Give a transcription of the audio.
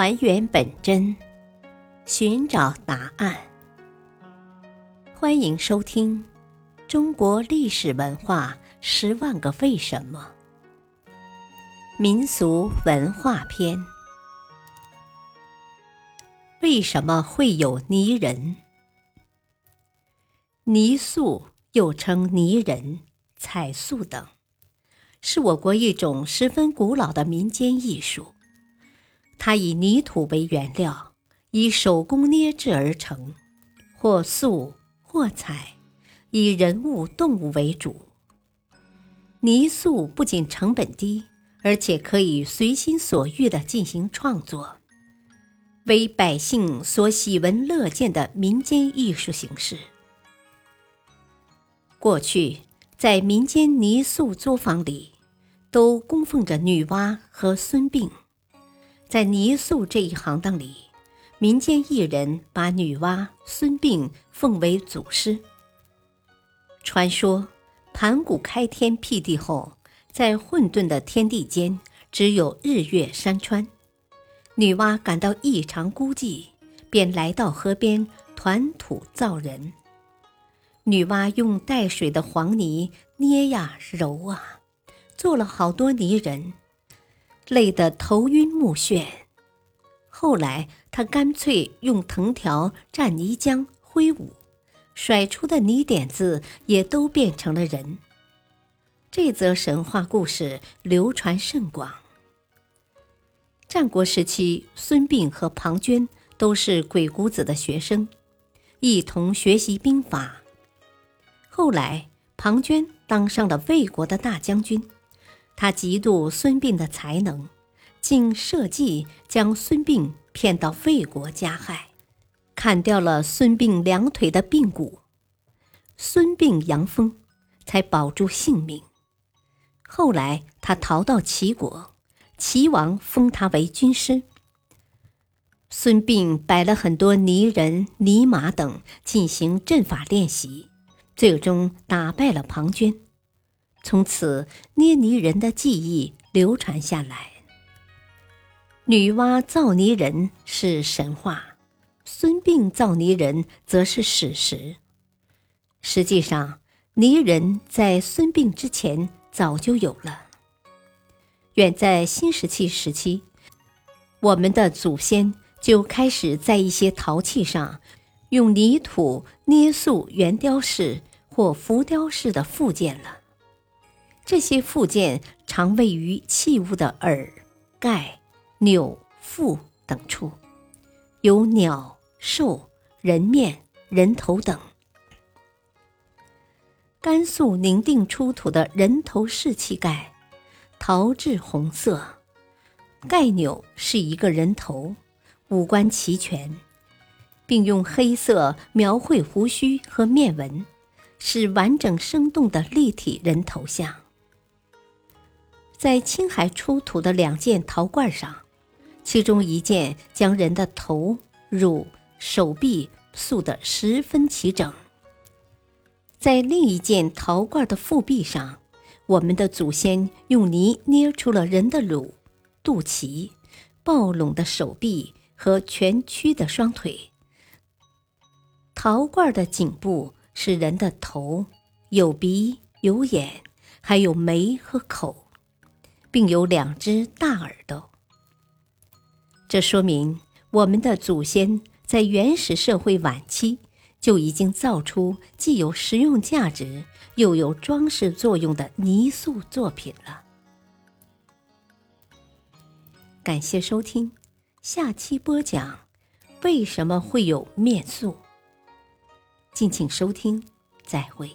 还原本真，寻找答案。欢迎收听《中国历史文化十万个为什么》民俗文化篇。为什么会有泥人？泥塑又称泥人、彩塑等，是我国一种十分古老的民间艺术。它以泥土为原料，以手工捏制而成，或塑或彩，以人物、动物为主。泥塑不仅成本低，而且可以随心所欲地进行创作，为百姓所喜闻乐见的民间艺术形式。过去，在民间泥塑作坊里，都供奉着女娲和孙膑。在泥塑这一行当里，民间艺人把女娲、孙膑奉为祖师。传说盘古开天辟地后，在混沌的天地间，只有日月山川。女娲感到异常孤寂，便来到河边团土造人。女娲用带水的黄泥捏呀揉啊，做了好多泥人。累得头晕目眩，后来他干脆用藤条蘸泥浆挥舞，甩出的泥点子也都变成了人。这则神话故事流传甚广。战国时期，孙膑和庞涓都是鬼谷子的学生，一同学习兵法。后来，庞涓当上了魏国的大将军。他嫉妒孙膑的才能，竟设计将孙膑骗到魏国加害，砍掉了孙膑两腿的髌骨。孙膑阳风，才保住性命。后来他逃到齐国，齐王封他为军师。孙膑摆了很多泥人、泥马等进行阵法练习，最终打败了庞涓。从此，捏泥人的技艺流传下来。女娲造泥人是神话，孙膑造泥人则是史实。实际上，泥人在孙膑之前早就有了。远在新石器时期，我们的祖先就开始在一些陶器上用泥土捏塑圆雕式或浮雕式的附件了。这些附件常位于器物的耳、盖、钮、腹等处，有鸟、兽、人面、人头等。甘肃宁定出土的人头式器盖，陶质红色，盖钮是一个人头，五官齐全，并用黑色描绘胡须和面纹，是完整生动的立体人头像。在青海出土的两件陶罐上，其中一件将人的头、乳、手臂塑得十分齐整；在另一件陶罐的腹壁上，我们的祖先用泥捏出了人的乳、肚脐、抱拢的手臂和蜷曲的双腿。陶罐的颈部是人的头，有鼻有眼，还有眉和口。并有两只大耳朵，这说明我们的祖先在原始社会晚期就已经造出既有实用价值又有装饰作用的泥塑作品了。感谢收听，下期播讲为什么会有面塑。敬请收听，再会。